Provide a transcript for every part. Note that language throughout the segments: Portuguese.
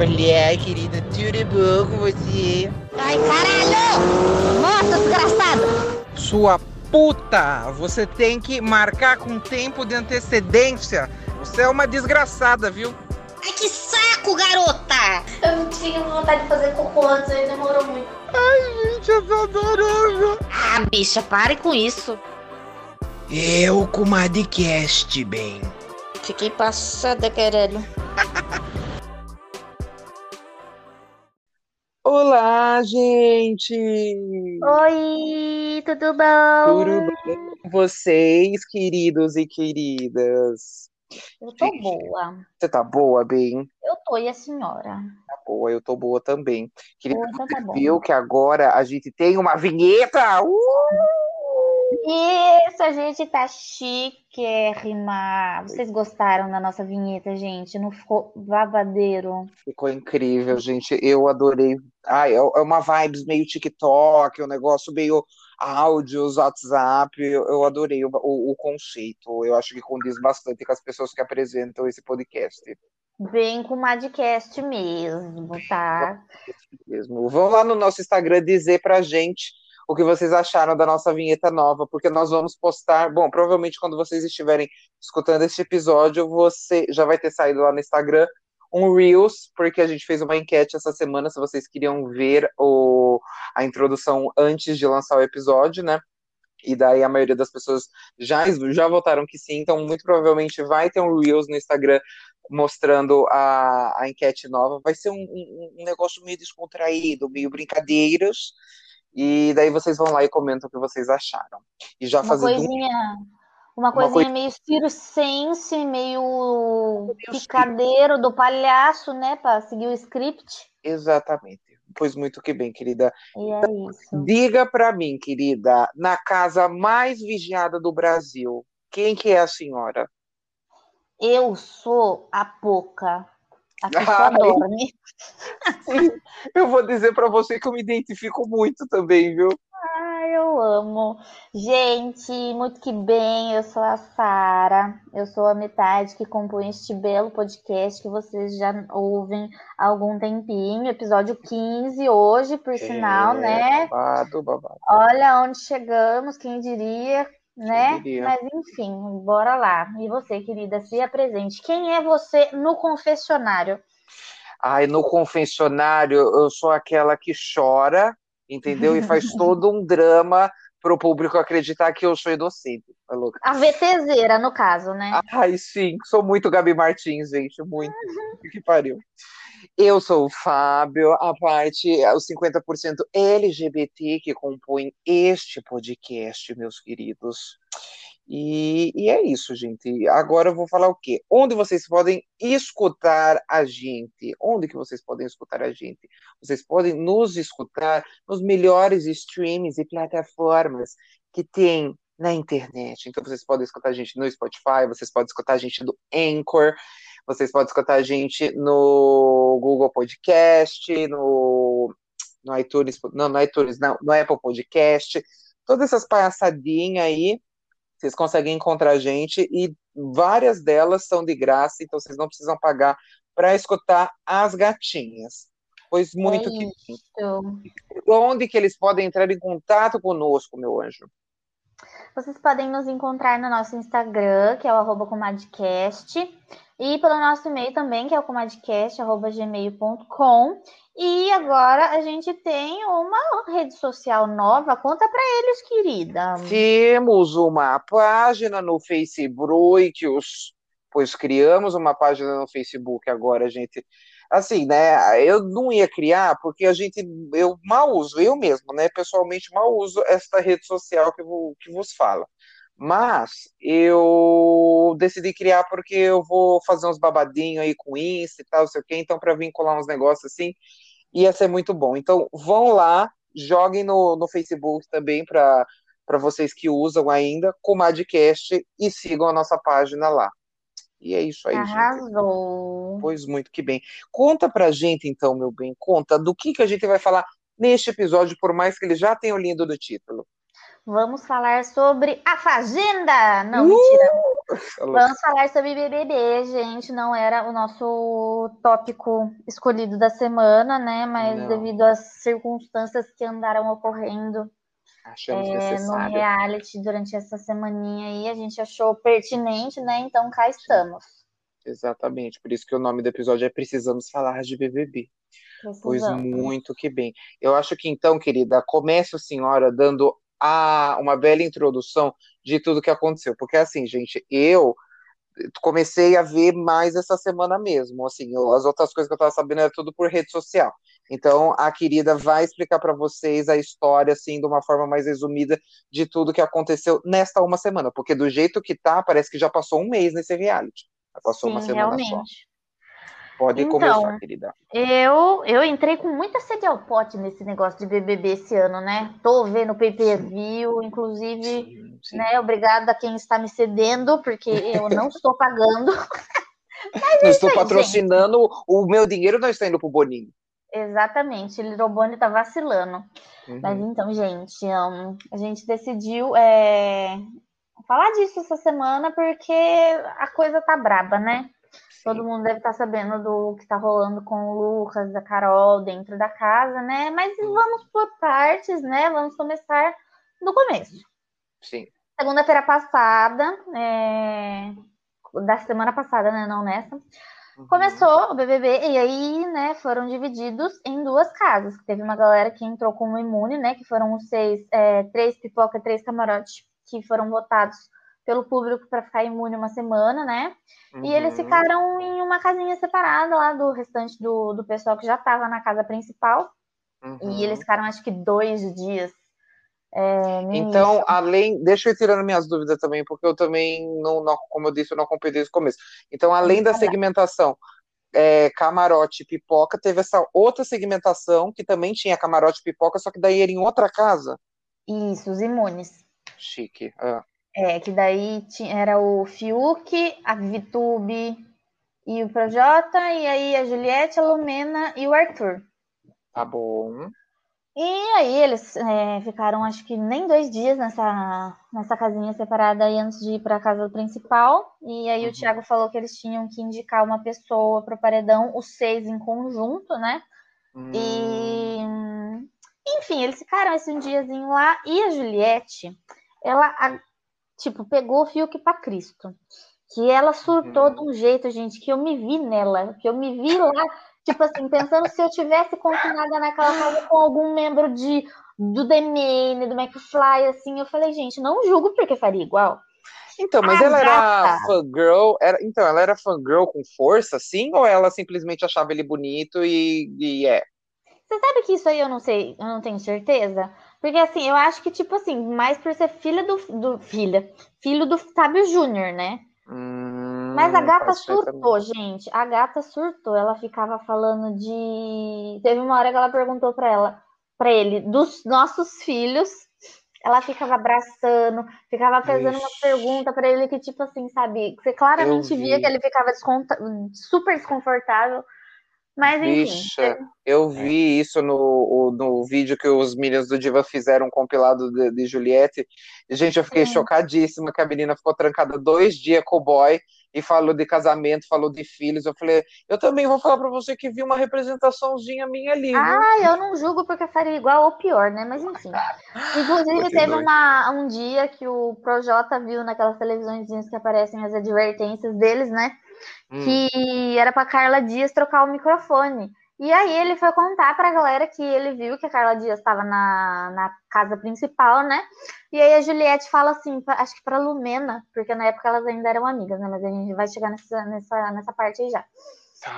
Olha, querida, tudo bom com você? Ai, caralho! Nossa, desgraçado! Sua puta! Você tem que marcar com tempo de antecedência. Você é uma desgraçada, viu? Ai, que saco, garota! Eu não tinha vontade de fazer cocô antes, aí demorou muito. Ai, gente, eu tô adorando. Ah, bicha, pare com isso. Eu com Madcast, bem. Fiquei passada, caralho. Olá, gente! Oi, tudo bom? Tudo bem com vocês, queridos e queridas? Eu tô boa. Você tá boa, bem? Eu tô, e a senhora? Tá boa, eu tô boa também. Querida, Boa, então tá viu que agora a gente tem uma vinheta? Uh! Isso, a gente tá chiquérrima. Vocês gostaram da nossa vinheta, gente? Não ficou babadeiro? Ficou incrível, gente. Eu adorei. Ai, é é uma vibes meio TikTok, um negócio meio áudios, WhatsApp. Eu, eu adorei o, o, o conceito. Eu acho que condiz bastante com as pessoas que apresentam esse podcast. Bem com o Madcast mesmo, tá? mesmo. Vão lá no nosso Instagram dizer pra gente o que vocês acharam da nossa vinheta nova, porque nós vamos postar. Bom, provavelmente quando vocês estiverem escutando este episódio, você já vai ter saído lá no Instagram um Reels, porque a gente fez uma enquete essa semana se vocês queriam ver o, a introdução antes de lançar o episódio, né? E daí a maioria das pessoas já, já votaram que sim, então muito provavelmente vai ter um Reels no Instagram mostrando a, a enquete nova. Vai ser um, um, um negócio meio descontraído, meio brincadeiras. E daí vocês vão lá e comentam o que vocês acharam. E já Uma fazendo um coisinha, uma coisinha coisa- meio circense, meio picadeiro do palhaço, né? Pra seguir o script. Exatamente. Pois muito que bem, querida. E é isso. Diga pra mim, querida, na casa mais vigiada do Brasil, quem que é a senhora? Eu sou a Poca, a Ai. dorme. Eu vou dizer pra você que eu me identifico muito também, viu? Ai, eu amo. Gente, muito que bem, eu sou a Sara. Eu sou a metade que compõe este belo podcast que vocês já ouvem há algum tempinho. Episódio 15 hoje, por sinal, É, né? Babado, babado. Olha onde chegamos, quem diria, né? Mas enfim, bora lá. E você, querida, se apresente. Quem é você no confessionário? Ai, no confessionário, eu sou aquela que chora, entendeu? E faz todo um drama pro público acreditar que eu sou inocente. Louca? A VTZera, no caso, né? Ai, sim, sou muito Gabi Martins, gente, muito. Que pariu. Eu sou o Fábio, a parte, os 50% LGBT que compõem este podcast, meus queridos. E, e é isso, gente. Agora eu vou falar o quê? Onde vocês podem escutar a gente? Onde que vocês podem escutar a gente? Vocês podem nos escutar nos melhores streams e plataformas que tem na internet. Então vocês podem escutar a gente no Spotify, vocês podem escutar a gente no Anchor, vocês podem escutar a gente no Google Podcast, no, no iTunes, não, no iTunes, não, no Apple Podcast, todas essas palhaçadinhas aí, vocês conseguem encontrar a gente e várias delas são de graça, então vocês não precisam pagar para escutar as gatinhas. Pois muito é que onde que eles podem entrar em contato conosco, meu anjo? Vocês podem nos encontrar no nosso Instagram, que é o arroba comadcast, e pelo nosso e-mail também, que é o comadcast.gmail.com. E agora a gente tem uma rede social nova. Conta para eles, querida. Temos uma página no Facebook, pois criamos uma página no Facebook agora, gente. Assim, né? Eu não ia criar porque a gente, eu mal uso, eu mesmo, né? Pessoalmente mal uso esta rede social que, vo- que vos fala. Mas eu decidi criar porque eu vou fazer uns babadinhos aí com Insta e tal, não sei o quê. Então, para vincular uns negócios assim, ia ser muito bom. Então, vão lá, joguem no, no Facebook também para para vocês que usam ainda, Comadcast, e sigam a nossa página lá. E é isso aí, gente. Arrasou. Pois muito que bem. Conta pra gente, então, meu bem, conta do que, que a gente vai falar neste episódio, por mais que eles já tenham lido do título. Vamos falar sobre a Fazenda! Não, mentira. Vamos falar sobre BBB, gente. Não era o nosso tópico escolhido da semana, né? Mas Não. devido às circunstâncias que andaram ocorrendo é, no reality durante essa semaninha aí, a gente achou pertinente, né? Então cá estamos. Exatamente, por isso que o nome do episódio é Precisamos Falar de BBB. Pois Precisamos. muito que bem. Eu acho que então, querida, comece a senhora dando a, uma bela introdução de tudo que aconteceu. Porque assim, gente, eu comecei a ver mais essa semana mesmo. Assim, eu- as outras coisas que eu tava sabendo era tudo por rede social. Então, a querida vai explicar para vocês a história, assim, de uma forma mais resumida de tudo que aconteceu nesta uma semana. Porque do jeito que tá, parece que já passou um mês nesse reality. Já passou uma Sim, semana só. Pode Então, começar, querida. Eu, eu entrei com muita sede ao pote nesse negócio de BBB esse ano, né? Tô vendo pay per view, inclusive, Sim, sim. né? Obrigada a quem está me cedendo, porque eu não estou pagando. Não estou aí, patrocinando, o meu dinheiro não está indo pro Boninho. Exatamente, Little Bonnie tá vacilando. Uhum. Mas então, gente, hum, a gente decidiu é, falar disso essa semana porque a coisa tá braba, né? Todo mundo deve estar sabendo do que tá rolando com o Lucas, a Carol dentro da casa, né? Mas vamos por partes, né? Vamos começar do começo. Sim. Segunda-feira passada, é, da semana passada, né? Não nessa. Uhum. Começou o BBB e aí, né, foram divididos em duas casas. Teve uma galera que entrou como imune, né, que foram os seis, é, três pipoca, três camarote, que foram votados pelo público para ficar imune uma semana, né? E eles Uhum. ficaram em uma casinha separada lá do restante do, do pessoal que já estava na casa principal. Uhum. E eles ficaram, acho que, dois dias. é, Então, início. além, deixa eu ir tirando minhas dúvidas também, porque eu também não, não- como eu disse, eu não acompanhei desde o começo. Então, além da segmentação é, camarote e pipoca, teve essa outra segmentação que também tinha camarote e pipoca, só que daí era em outra casa. Isso, os imunes. Chique. Ah, É, que daí tinha, era o Fiuk, a Vitube e o Projota, e aí a Juliette, a Lumena e o Arthur. tá bom. E aí eles é, ficaram, acho que nem dois dias nessa, nessa casinha separada aí antes de ir para a casa principal. E aí Uhum. o Thiago falou que eles tinham que indicar uma pessoa para o paredão, os seis em conjunto, né? Hum, E enfim, eles ficaram esse um diazinho lá e a Juliette, ela tipo pegou o Fiuk para Cristo. Que ela surtou Uhum. de um jeito, gente, que eu me vi nela, que eu me vi lá, tipo assim, pensando se eu tivesse confinada naquela casa com algum membro de do DMN, do McFly, assim, eu falei, gente, não julgo porque faria igual. Então, mas ela era gata. fangirl, era, então, ela era fangirl com força, assim, ou ela simplesmente achava ele bonito e, e é? Você sabe que isso aí eu não sei, eu não tenho certeza? Porque assim, eu acho que, tipo assim, mais por ser filha do, do filha, filho do Fábio Júnior, né? Hum, Mas a gata surtou, gente. A gata surtou. Ela ficava falando de. Teve uma hora que ela perguntou pra ela, para ele, dos nossos filhos. Ela ficava abraçando, ficava fazendo uma Ixi. pergunta pra ele que, tipo assim, sabe? Você claramente via vi. que ele ficava super desconfortável. Mas enfim. Bicha, eu vi isso no, no vídeo que os Minions do Diva fizeram, um compilado de, de Juliette. Gente, eu fiquei Sim. chocadíssima que a menina ficou trancada dois dias com o boy e falou de casamento, falou de filhos. Eu falei, eu também vou falar pra você que vi uma representaçãozinha minha ali, viu? Ah, eu não julgo porque faria igual ou pior, né? Mas enfim. Inclusive, Continue. teve uma, um dia que o Projota viu naquelas televisõezinhas que aparecem as advertências deles, né? Hum. Que era pra Carla Dias trocar o microfone. E aí ele foi contar pra galera que ele viu que a Carla Dias estava na, na casa principal, né? E aí a Juliette fala assim, pra- acho que pra Lumena, porque na época elas ainda eram amigas, né? Mas a gente vai chegar nessa, nessa, nessa parte aí já.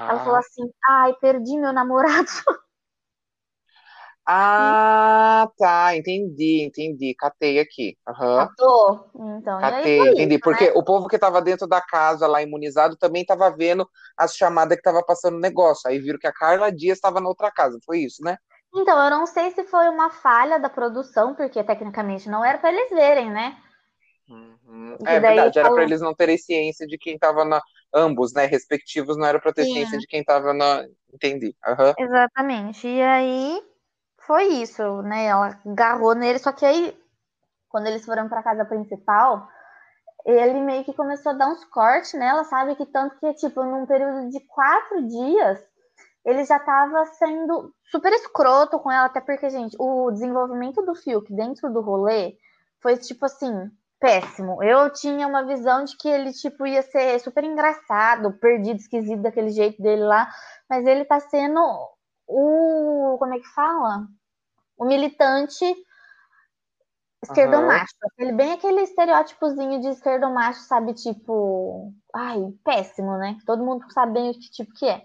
Ela Tá. falou assim, ai, perdi meu namorado. Ah, tá, entendi, entendi. Catei aqui. Catou? Então, aí Catei, entendi. isso, Porque né? o povo que estava dentro da casa lá imunizado também estava vendo as chamadas que estava passando o negócio. Aí viram que a Carla Dias estava na outra casa. Foi isso, né? Então, eu não sei se foi uma falha da produção, porque tecnicamente não era para eles verem, né? Uhum. É verdade, era para eles não terem ciência de quem estava na. Ambos, né? Respectivos, não era para ter Sim. ciência de quem estava na. Entendi. Aham. Exatamente. E aí foi isso, né? Ela agarrou nele, só que aí quando eles foram para casa principal, ele meio que começou a dar uns cortes nela, sabe? Que tanto que, tipo, num período de quatro dias, ele já tava sendo super escroto com ela, até porque, gente, o desenvolvimento do Fiuk dentro do rolê foi, tipo assim, péssimo. Eu tinha uma visão de que ele, tipo, ia ser super engraçado, perdido, esquisito daquele jeito dele lá, mas ele tá sendo o. Como é que fala? O militante esquerdomacho. Uhum. Aquele, bem aquele estereótipozinho de esquerdomacho, sabe? Tipo. Ai, péssimo, né? Todo mundo sabe bem o que tipo que é.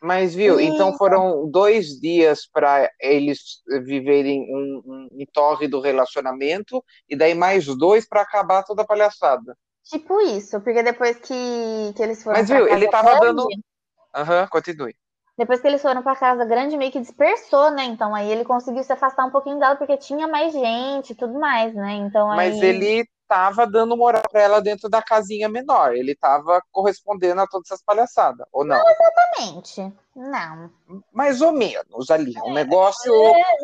Mas viu, e... então foram dois dias para eles viverem um, um, um, torre do relacionamento e daí mais dois para acabar toda a palhaçada. Tipo isso, porque depois que, que eles foram. Mas viu, ele tava grande, dando. Aham, uhum, continue. Depois que eles foram para casa grande, meio que dispersou, né? Então aí ele conseguiu se afastar um pouquinho dela porque tinha mais gente e tudo mais, né? Então Mas aí... ele tava dando moral para ela dentro da casinha menor. Ele tava correspondendo a todas essas palhaçadas, ou não? Não exatamente. Não. Mais ou menos ali. Um negócio.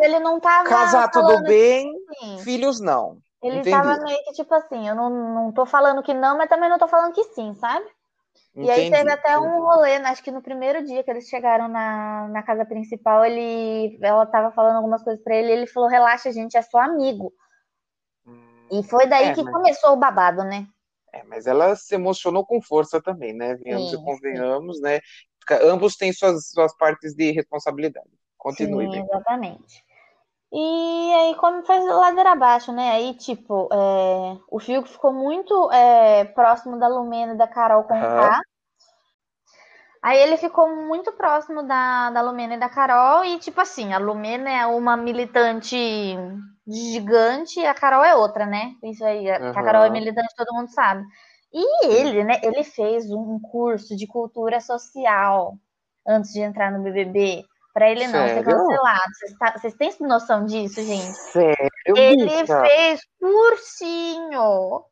Ele não tava. Casar tudo bem, assim. filhos não. Ele Entendi. tava meio que tipo assim, eu não, não tô falando que não, mas também não tô falando que sim, sabe? Entendi. E aí teve até um rolê, né, acho que no primeiro dia que eles chegaram na, na casa principal, ele, ela tava falando algumas coisas para ele, e ele falou, relaxa, gente, é só amigo. E foi daí é, que mas... começou o babado, né? É, mas ela se emocionou com força também, né? Venhamos sim, e convenhamos, sim. né? Ambos têm suas, suas partes de responsabilidade. Continue. Sim, exatamente. E aí, como fez ladeira abaixo, né? Aí, tipo, é, o Fiuk ficou muito é, próximo da Lumena e da Carol com uhum. Aí ele ficou muito próximo da, da Lumena e da Carol, e tipo assim, a Lumena é uma militante gigante e a Carol é outra, né? Isso aí, uhum. a Carol é militante, todo mundo sabe. E ele, né, ele fez um curso de cultura social antes de entrar no BBB, para ele não Sério? ser cancelado. Vocês, tá, vocês têm noção disso, gente? Sério? Ele fez cursinho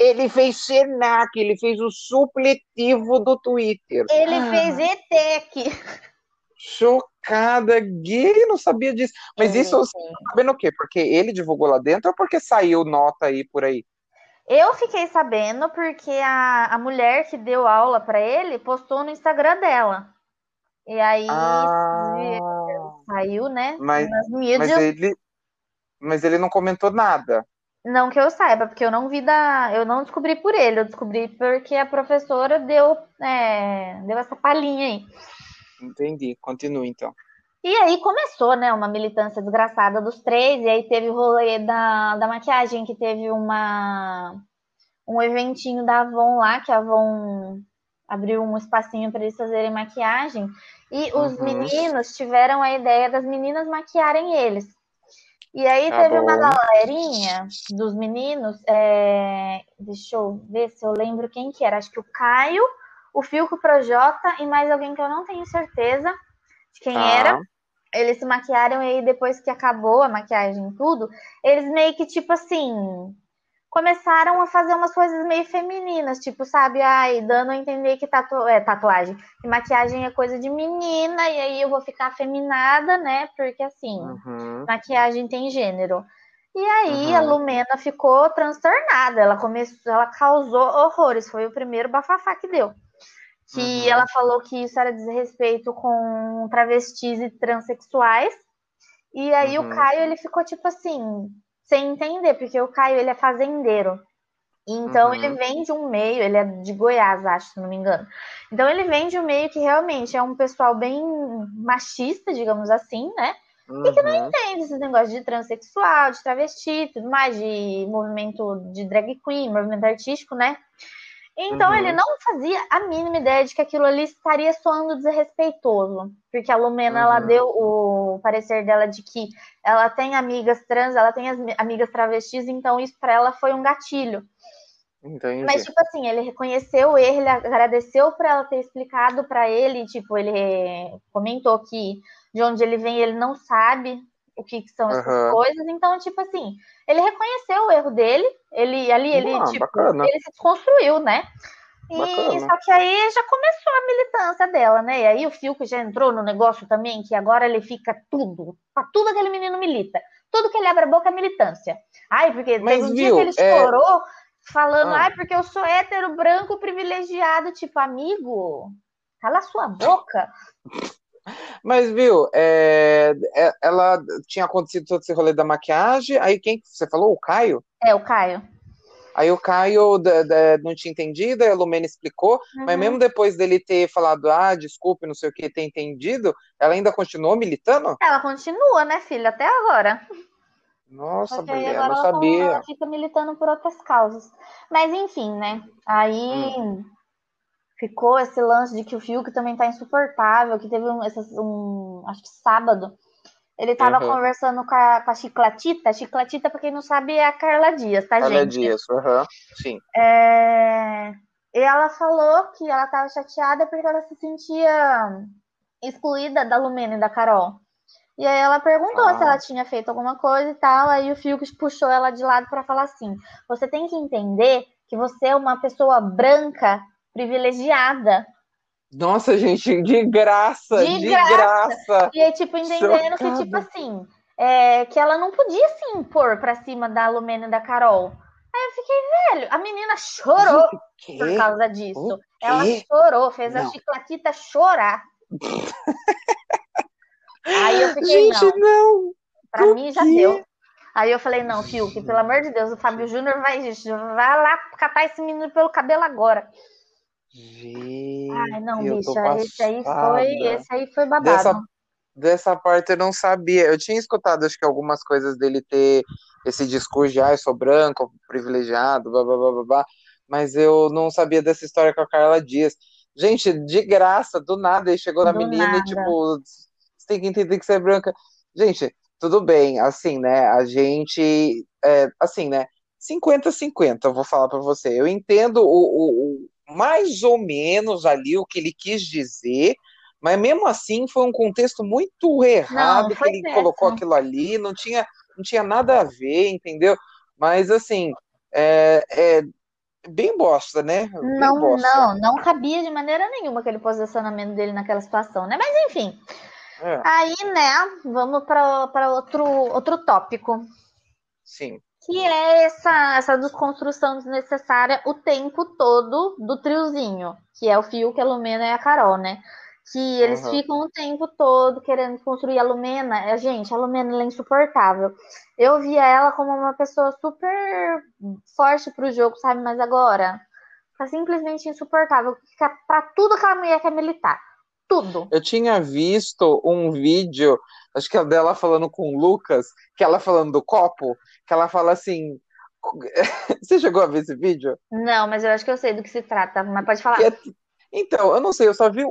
ele fez Senac, ele fez o supletivo do Twitter. Ele ah. fez ETEC. Chocada, gay, não sabia disso. Mas isso você tá sabendo o quê? Porque ele divulgou lá dentro ou porque saiu nota aí por aí? Eu fiquei sabendo porque a, a mulher que deu aula para ele postou no Instagram dela. E aí ah, saiu, né? Mas. Mas ele, mas ele não comentou nada. Não que eu saiba, porque eu não vi da. Eu não descobri por ele, eu descobri porque a professora deu, é, deu essa palhinha aí. Entendi. Continue então. E aí começou, né, uma militância desgraçada dos três, e aí teve o rolê da, da maquiagem, que teve uma um eventinho da Avon lá, que a Avon abriu um espacinho para eles fazerem maquiagem, e os uhum. meninos tiveram a ideia das meninas maquiarem eles. E aí tá teve bom. uma galerinha dos meninos, é... deixa eu ver se eu lembro quem que era, acho que o Caio, o Filco Projota e mais alguém que eu não tenho certeza de quem tá. era. Eles se maquiaram e aí depois que acabou a maquiagem e tudo, eles meio que tipo assim, começaram a fazer umas coisas meio femininas, tipo, sabe, ai, dando a entender que tatu é, tatuagem e maquiagem é coisa de menina, e aí eu vou ficar afeminada, né? Porque assim, uhum. maquiagem tem gênero. E aí uhum. a Lumena ficou transtornada, ela começou, ela causou horrores, foi o primeiro bafafá que deu. Que uhum. ela falou que isso era desrespeito com travestis e transexuais. E aí o uhum. Caio, ele ficou tipo assim, sem entender, porque o Caio ele é fazendeiro. Então uhum. ele vem de um meio, ele é de Goiás, acho, se não me engano. Então ele vem de um meio que realmente é um pessoal bem machista, digamos assim, né? Uhum. E que não uhum. entende esses negócios de transexual, de travesti, tudo mais, de movimento de drag queen, movimento artístico, né? Então uhum. ele não fazia a mínima ideia de que aquilo ali estaria soando desrespeitoso. Porque a Lumena uhum. ela deu o parecer dela de que ela tem amigas trans, ela tem amigas travestis, então isso para ela foi um gatilho. Entendi. Mas, tipo assim, ele reconheceu ele agradeceu por ela ter explicado para ele, tipo, ele comentou que de onde ele vem ele não sabe o que, são essas uhum. coisas, então, tipo assim, ele reconheceu o erro dele, ele ali, ele, ah, tipo, ele se desconstruiu, né? E só que aí já começou a militância dela, né? E aí o Fiuk já entrou no negócio também, que agora ele fica tudo, pra tudo aquele menino milita. tudo que ele abre a boca é militância. Ai, porque Mas, teve um dia viu, que ele é- estourou falando, Ah. ai, porque eu sou hétero, branco, privilegiado, tipo, amigo, cala sua boca. Mas, viu, é, é- ela tinha acontecido todo esse rolê da maquiagem, aí quem que você falou? O Caio? É, o Caio. Aí o Caio da- da- não tinha entendido, aí a Lumena explicou, mas Uhum. mesmo depois dele ter falado, ah, desculpe, não sei o que, ter entendido, ela ainda continuou militando? Ela continua, né, filha, até agora. Nossa, mulher, agora não sabia. ela fica militando por outras causas. Mas enfim, né? Aí Hum. Ficou esse lance de que o Fiuk também tá insuportável, que teve um, essas- um- acho que sábado, ele tava Uhum. conversando com a, com a Chiclatita. A Chiclatita, pra quem não sabe, é a Carla Dias, tá, Olha gente? Dias, aham, sim. É, E ela falou que ela tava chateada porque ela se sentia excluída da Lumena e da Carol. E aí ela perguntou Ah. se ela tinha feito alguma coisa e tal. Aí o Fiuk puxou ela de lado pra falar assim: você tem que entender que você é uma pessoa branca privilegiada. Nossa, gente, de graça, De de, graça. graça. E aí, tipo, entendendo que, Chocada. tipo assim, é, que ela não podia se impor pra cima da Lumena e da Carol. Aí eu fiquei, velho, a menina chorou por causa disso. Ela chorou, fez a Não. chiclatita chorar. Aí eu fiquei, Gente, não, não. pra por mim já quê? deu. Aí eu falei, não, Fiuk, pelo amor de Deus, o Fábio Júnior vai, vai lá catar esse menino pelo cabelo agora. Gente, Ai, não, bicha, esse aí foi, esse aí foi babado. Dessa, dessa parte eu não sabia. Eu tinha escutado, acho que algumas coisas dele ter esse discurso de, ah, eu sou branco, privilegiado, blá, blá, blá, blá, blá, mas eu não sabia dessa história com a Carla Dias. Gente, de graça, do nada, ele chegou na Do menina nada. e, tipo, você tem que entender que você é branca. Gente, tudo bem, assim, né, a gente, é, assim, né, 50-50, eu vou falar pra você. Eu entendo o- o- mais ou menos ali o que ele quis dizer, mas mesmo assim foi um contexto muito errado que foi ele péssimo. colocou aquilo ali, não tinha, não tinha nada a ver, entendeu? Mas assim, é, é bem bosta, né? Bem Não, bosta. não, não cabia de maneira nenhuma aquele posicionamento dele naquela situação, né? Mas enfim, É, aí, né, vamos para outro, outro tópico, sim. Que é essa, essa desconstrução desnecessária o tempo todo do triozinho, que é o Fiuk, a Lumena e a Carol, né? Que eles Aham. ficam o tempo todo querendo construir a Lumena. É, Gente, a Lumena é insuportável. Eu via ela como uma pessoa super forte pro jogo, sabe? Mas agora tá simplesmente insuportável. Fica pra tudo aquela mulher quer militar. Tudo. Eu tinha visto um vídeo, acho que é dela falando com o Lucas, que ela falando do copo, que ela fala assim. Você chegou a ver esse vídeo? Não, mas eu acho que eu sei do que se trata. Mas pode falar. É- Então, eu não sei, eu só vi um,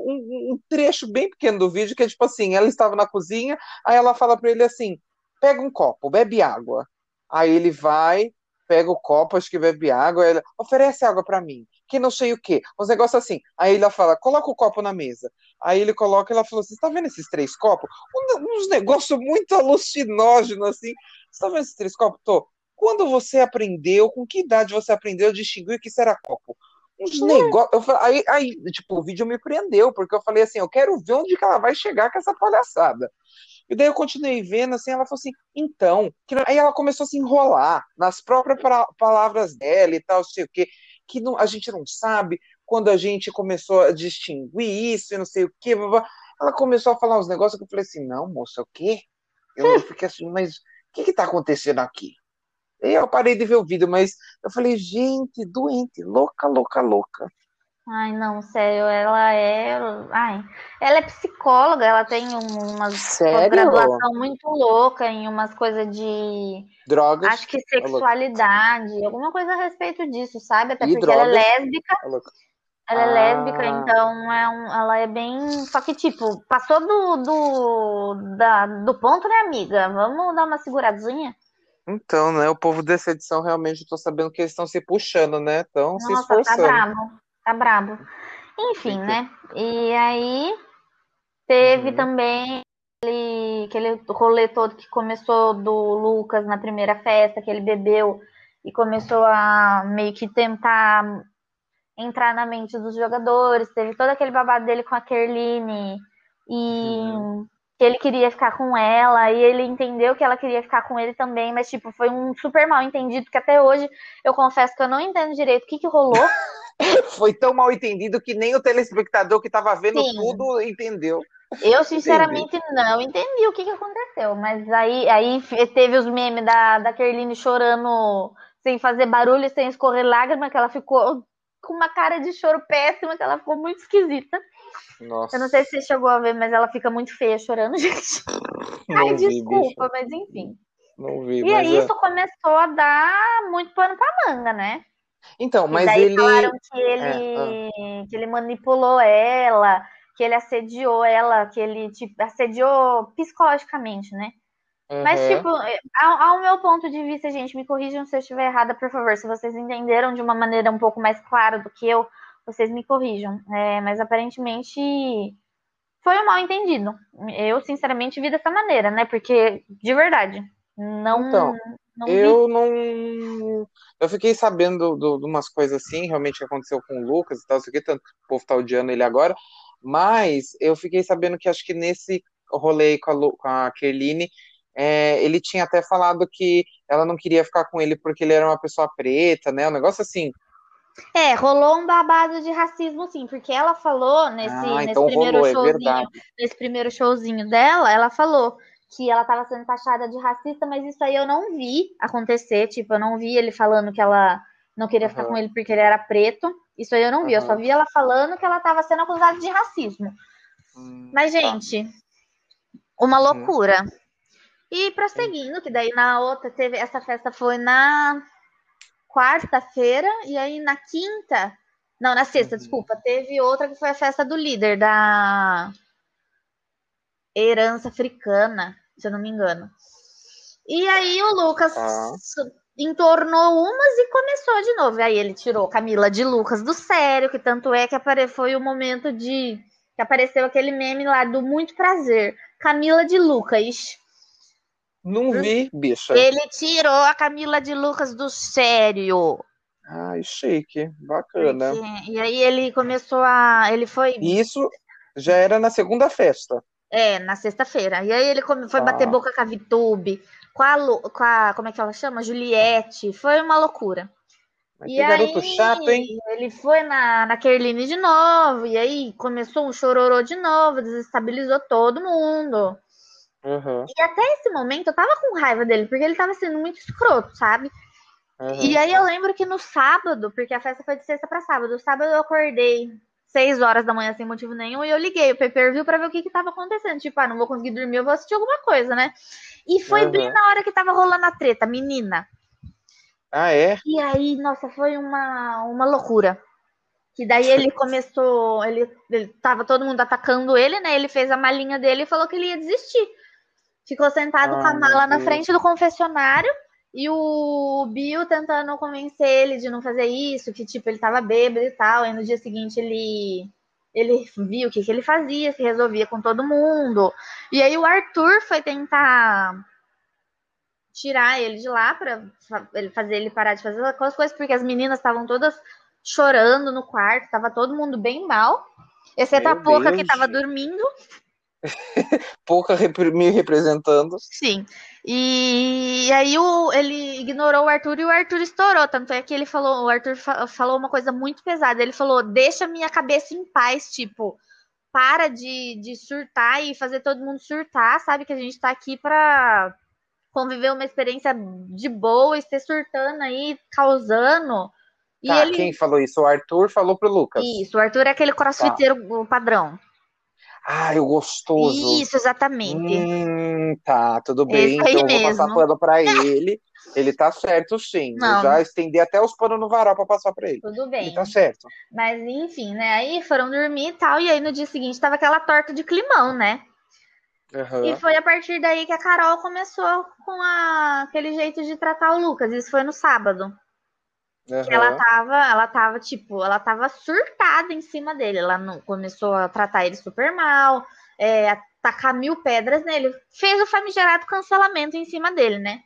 um trecho bem pequeno do vídeo que é tipo assim, ela estava na cozinha, aí ela fala pra ele assim, pega um copo, bebe água. Aí ele vai, pega o copo, acho que bebe água, ela oferece água pra mim, que não sei o quê, uns negócios assim. Aí ela fala, coloca o copo na mesa. Aí ele coloca, ela falou, você tá vendo esses três copos? Um- uns negócios muito alucinógenos assim. Você tá vendo esses três copos? Tô. Quando você aprendeu, com que idade você aprendeu a distinguir que isso era copo? Uns negócios. Eu fa- aí, aí, tipo, o vídeo me prendeu, porque eu falei assim: eu quero ver onde que ela vai chegar com essa palhaçada. E daí eu continuei vendo, assim, ela falou assim, então. Aí ela começou a se enrolar nas próprias palavras dela e tal, sei o quê, que não, a gente não sabe quando a gente começou a distinguir isso e não sei o quê. blá, blá. Ela começou a falar uns negócios que eu falei assim: não, moça, o quê? Eu, eu fiquei assim, mas o que que tá acontecendo aqui? E eu parei de ver o vídeo, mas eu falei, gente, doente, louca, louca, louca. Ai, não, sério, ela é. Ai, ela é psicóloga, ela tem um- uma Sério? pós-graduação muito louca em umas coisas de. Drogas. Acho que sexualidade, alguma coisa a respeito disso, sabe? Até E porque ela é drogas? lésbica, Tá louca. ela é Ah. lésbica, então é um, ela é bem. Só que, tipo, passou do, do, da, do ponto, né, amiga? Vamos dar uma seguradinha? Então, né, o povo dessa edição realmente eu tô sabendo que eles estão se puxando, né? Estão se tá esforçando. Brabo, tá brabo. Enfim, né? E aí teve Uhum. também aquele, aquele rolê todo que começou do Lucas na primeira festa, que ele bebeu e começou a meio que tentar entrar na mente dos jogadores. Teve todo aquele babado dele com a Kerline e Uhum. Que ele queria ficar com ela, e ele entendeu que ela queria ficar com ele também, mas, tipo, foi um super mal entendido, que até hoje eu confesso que eu não entendo direito o que, que rolou. Foi tão mal entendido que nem o telespectador que estava vendo Sim. tudo entendeu. Eu, sinceramente, não entendi o que, que aconteceu, mas aí, aí teve os memes da, da Kerline chorando sem fazer barulho sem escorrer lágrima, que ela ficou com uma cara de choro péssima, que ela ficou muito esquisita. Nossa. Eu não sei se você chegou a ver, mas ela fica muito feia chorando, gente. Ai, vi, desculpa, bicho, mas enfim. Não vi, E mas aí é. isso começou a dar muito pano pra manga, né? Então, E mas daí ele. falaram que ele, É, que ele manipulou ela, que ele assediou ela, que ele tipo, assediou psicologicamente, né? Mas, Uhum. tipo, ao, ao meu ponto de vista, gente, me corrijam se eu estiver errada, por favor. Se vocês entenderam de uma maneira um pouco mais clara do que eu, vocês me corrijam. É, mas aparentemente foi um mal entendido. Eu, sinceramente, vi dessa maneira, né? Porque, de verdade, não, Então, não vi. Eu não. Eu fiquei sabendo de umas coisas assim, realmente que aconteceu com o Lucas e tal, isso aqui, tanto que o povo tá odiando ele agora. Mas eu fiquei sabendo que acho que nesse rolê com a, Lu- com a Kerline, é, ele tinha até falado que ela não queria ficar com ele porque ele era uma pessoa preta, né? Um negócio assim. É, rolou um babado de racismo, sim, porque ela falou nesse, Ah, nesse então primeiro rolou, é showzinho, verdade. nesse primeiro showzinho dela, ela falou que ela estava sendo taxada de racista, mas isso aí eu não vi acontecer, tipo, eu não vi ele falando que ela não queria ficar Aham. com ele porque ele era preto. Isso aí eu não vi, eu só vi ela falando que ela estava sendo acusada de racismo. Hum, Mas, tá. gente, uma Uhum. loucura. E prosseguindo, que daí na outra teve. Essa festa foi na quarta-feira, e aí na quinta. Não, na sexta, Uhum. desculpa. Teve outra que foi a festa do líder, da herança africana, se eu não me engano. E aí o Lucas Tá. entornou umas e começou de novo. Aí ele tirou Camila de Lucas do sério, que tanto é que apare... foi o momento de que apareceu aquele meme lá do muito prazer. Camila de Lucas. Não vi, bicha. Ele tirou a Camila de Lucas do sério. Ai, chique, bacana. E aí ele começou a. Ele foi. Isso já era na segunda festa. É, na sexta-feira. E aí ele foi Ah. bater boca com a Vitube, com a, Lu- com a. Como é que ela chama? Juliette. Foi uma loucura. Mas E que garoto aí, chato, hein? ele foi na, na Kerline de novo, e aí começou um chororô de novo, desestabilizou todo mundo. Uhum, E até esse momento eu tava com raiva dele, porque ele tava sendo muito escroto, sabe? uhum. E aí eu lembro que no sábado, porque a festa foi de sexta pra sábado, no sábado eu acordei seis horas da manhã sem motivo nenhum e eu liguei o pay-per-view pra ver o que que tava acontecendo. Tipo, ah, não vou conseguir dormir, eu vou assistir alguma coisa, né? E foi Uhum. bem na hora que tava rolando a treta, menina. Ah, é? E aí, nossa, foi uma, uma loucura. Que daí ele começou, ele, ele tava todo mundo atacando ele, né? Ele fez a malinha dele e falou que ele ia desistir. Ficou sentado com a Ah, mala na frente do confessionário e o Bill tentando convencer ele de não fazer isso, que tipo, ele tava bêbado e tal. Aí no dia seguinte ele ele viu o que, que ele fazia, se resolvia com todo mundo. E aí o Arthur foi tentar tirar ele de lá ele fazer ele parar de fazer aquelas coisas, porque as meninas estavam todas chorando no quarto, tava todo mundo bem mal, exceto a Meu Poca que Deus. tava dormindo. Pouca repre- me representando. Sim. E aí o, ele ignorou o Arthur e o Arthur estourou. Tanto é que ele falou, o Arthur fa- falou uma coisa muito pesada. Ele falou: deixa minha cabeça em paz, tipo, para de, de surtar e fazer todo mundo surtar, sabe? Que a gente tá aqui pra conviver uma experiência de boa e ser surtando aí, causando. E Tá, ele. quem falou isso? O Arthur falou pro Lucas. Isso, o Arthur é aquele crossfiteiro padrão. Ai, o gostoso. Isso, exatamente. Hum, tá, tudo bem. Esse aí Então eu vou passar mesmo. pano pra ele. Ele tá certo, sim. Já estendi até os panos no varal pra passar pra ele. Tudo bem. Ele tá certo. Mas enfim, né? Aí foram dormir e tal. E aí no dia seguinte tava aquela torta de climão, né? Aham. E foi a partir daí que a Carol começou com a- aquele jeito de tratar o Lucas. Isso foi no sábado. Que ela tava, ela tava, tipo, ela tava surtada em cima dele. Ela não, começou a tratar ele super mal, é, a tacar mil pedras nele. Fez o famigerado cancelamento em cima dele, né?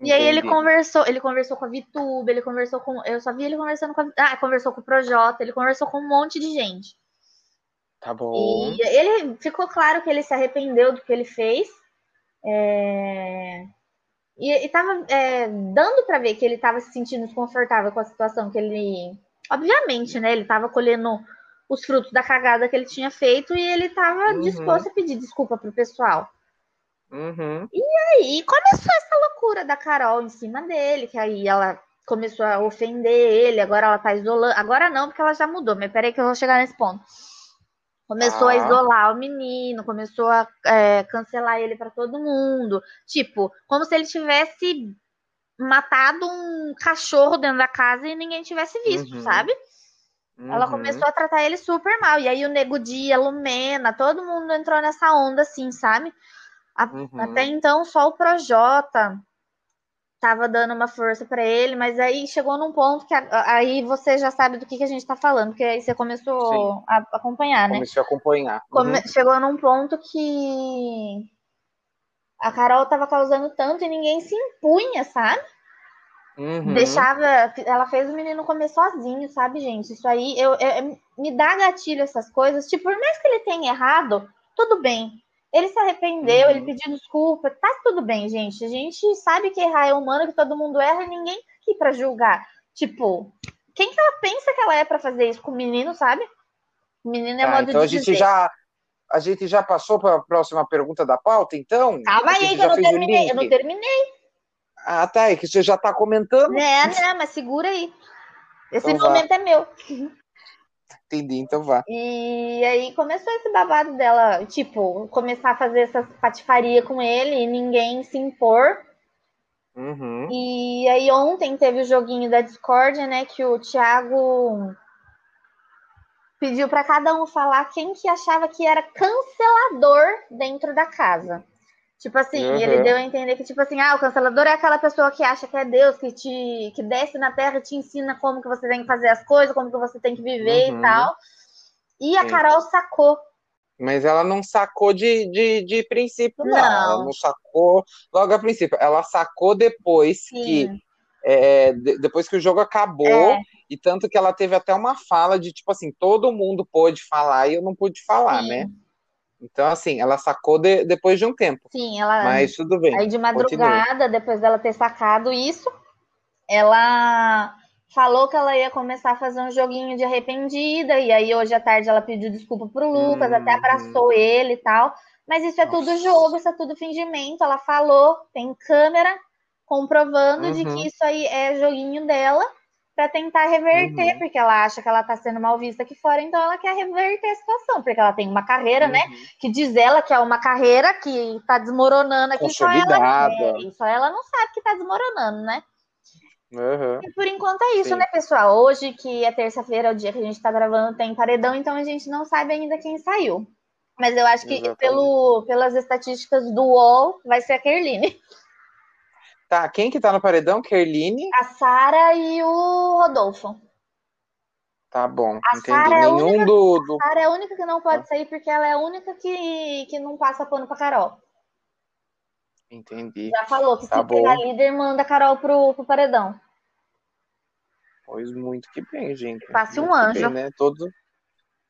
E aí ele conversou, ele conversou com a Vitube, ele conversou com. Eu só vi ele conversando com a. Ah, conversou com o Projota, ele conversou com um monte de gente. Tá bom. E ele ficou claro que ele se arrependeu do que ele fez. É... E, e tava é, dando para ver que ele tava se sentindo desconfortável com a situação que ele. Obviamente, né? Ele tava colhendo os frutos da cagada que ele tinha feito e ele tava Uhum. disposto a pedir desculpa pro pessoal. Uhum. E aí começou essa loucura da Carol em cima dele, que aí ela começou a ofender ele, agora ela tá isolando. Agora não, porque ela já mudou, mas peraí que eu vou chegar nesse ponto. Começou a Ah. isolar o menino, começou a é, cancelar ele pra todo mundo. Tipo, como se ele tivesse matado um cachorro dentro da casa e ninguém tivesse visto, Uhum. sabe? Ela Uhum. começou a tratar ele super mal. E aí o Nego Dia, a Lumena, todo mundo entrou nessa onda, assim, sabe? A- Uhum. Até então só o Projota tava dando uma força pra ele, mas aí chegou num ponto que a- aí você já sabe do que, que a gente tá falando, porque aí você começou Sim. a acompanhar, né? Comecei a acompanhar. Come- Uhum. Chegou num ponto que a Carol tava causando tanto e ninguém se impunha, sabe? Uhum. Deixava. Ela fez o menino comer sozinho, sabe, gente? Isso aí eu, eu- me dá gatilho essas coisas. Tipo, por mais que ele tenha errado, tudo bem. Ele se arrependeu, Uhum. ele pediu desculpa, tá tudo bem, gente. A gente sabe que errar é humano, que todo mundo erra e ninguém tá aqui pra julgar. Tipo, quem que ela pensa que ela é pra fazer isso com o menino, sabe? O menino é Tá, modo então a de gente dizer. já a gente já passou para a próxima pergunta da pauta, então? Calma A aí, que eu não terminei. Eu não terminei. Ah, tá, é que você já tá comentando. Né, né, mas segura aí. Esse Então momento é meu. Entendi, então vá. E aí começou esse babado dela, tipo, começar a fazer essas patifaria com ele e ninguém se impor. Uhum. E aí ontem teve o joguinho da Discord, né, que o Thiago pediu pra cada um falar quem que achava que era cancelador dentro da casa. Tipo assim, Uhum. ele deu a entender que, tipo assim, ah, o cancelador é aquela pessoa que acha que é Deus, que te que desce na terra e te ensina como que você tem que fazer as coisas, como que você tem que viver Uhum. e tal. E a Sim. Carol sacou. Mas ela não sacou de, de, de princípio, não. Não. Ela não sacou logo a princípio. Ela sacou depois que Sim. é, de- depois que o jogo acabou, É. e tanto que ela teve até uma fala de tipo assim, todo mundo pôde falar e eu não pude falar, Sim. né? Então, assim, ela sacou de- depois de um tempo. Sim, ela. Mas tudo bem. Aí de madrugada, depois dela ter sacado isso, ela falou que ela ia começar a fazer um joguinho de arrependida. E aí hoje à tarde ela pediu desculpa pro Lucas, até Uhum. abraçou ele e tal. Mas isso é tudo Nossa. jogo, isso é tudo fingimento. Ela falou, tem câmera comprovando de Uhum. que isso aí é joguinho dela pra tentar reverter, Uhum. porque ela acha que ela tá sendo mal vista aqui fora, então ela quer reverter a situação, porque ela tem uma carreira, né? Uhum. que diz ela que é uma carreira que tá desmoronando aqui, só ela, e só ela não sabe que tá desmoronando, né? Uhum. E por enquanto é isso, Sim. né, pessoal? Hoje, que é terça-feira, é o dia que a gente tá gravando, tem paredão, então a gente não sabe ainda quem saiu. Mas eu acho que Exatamente. pelo, pelas estatísticas do UOL, vai ser a Kerline. Tá, quem que tá no paredão? Kerline? A Sara e o Rodolfo. Tá bom, A entendi. Sara é Nenhum única- do, do. A Sara é a única que não pode sair, porque ela é a única que, que não passa pano pra Carol. Entendi. Já falou que Tá se pegar bom. líder, manda a Carol pro, pro paredão. Pois muito que bem, gente. Passe um anjo. bem, né? Todo,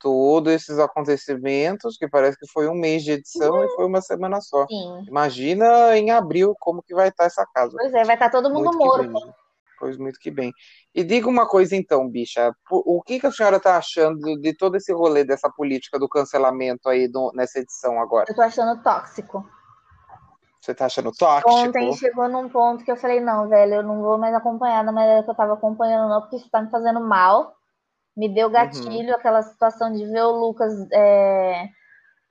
todos esses acontecimentos, que parece que foi um mês de edição e foi uma semana só. Sim. Imagina em abril como que vai estar essa casa. Pois é, vai estar todo mundo Muito morto. Pois muito que bem. E diga uma coisa então, bicha. O que, que a senhora está achando de, todo esse rolê dessa política do cancelamento aí do- nessa edição agora? Eu tô achando tóxico. Você tá achando tóxico? Ontem chegou num ponto que eu falei, não, velho, eu não vou mais acompanhar da maneira que eu tava acompanhando, não, porque isso tá me fazendo mal. Me deu gatilho aquela situação de ver o Lucas é,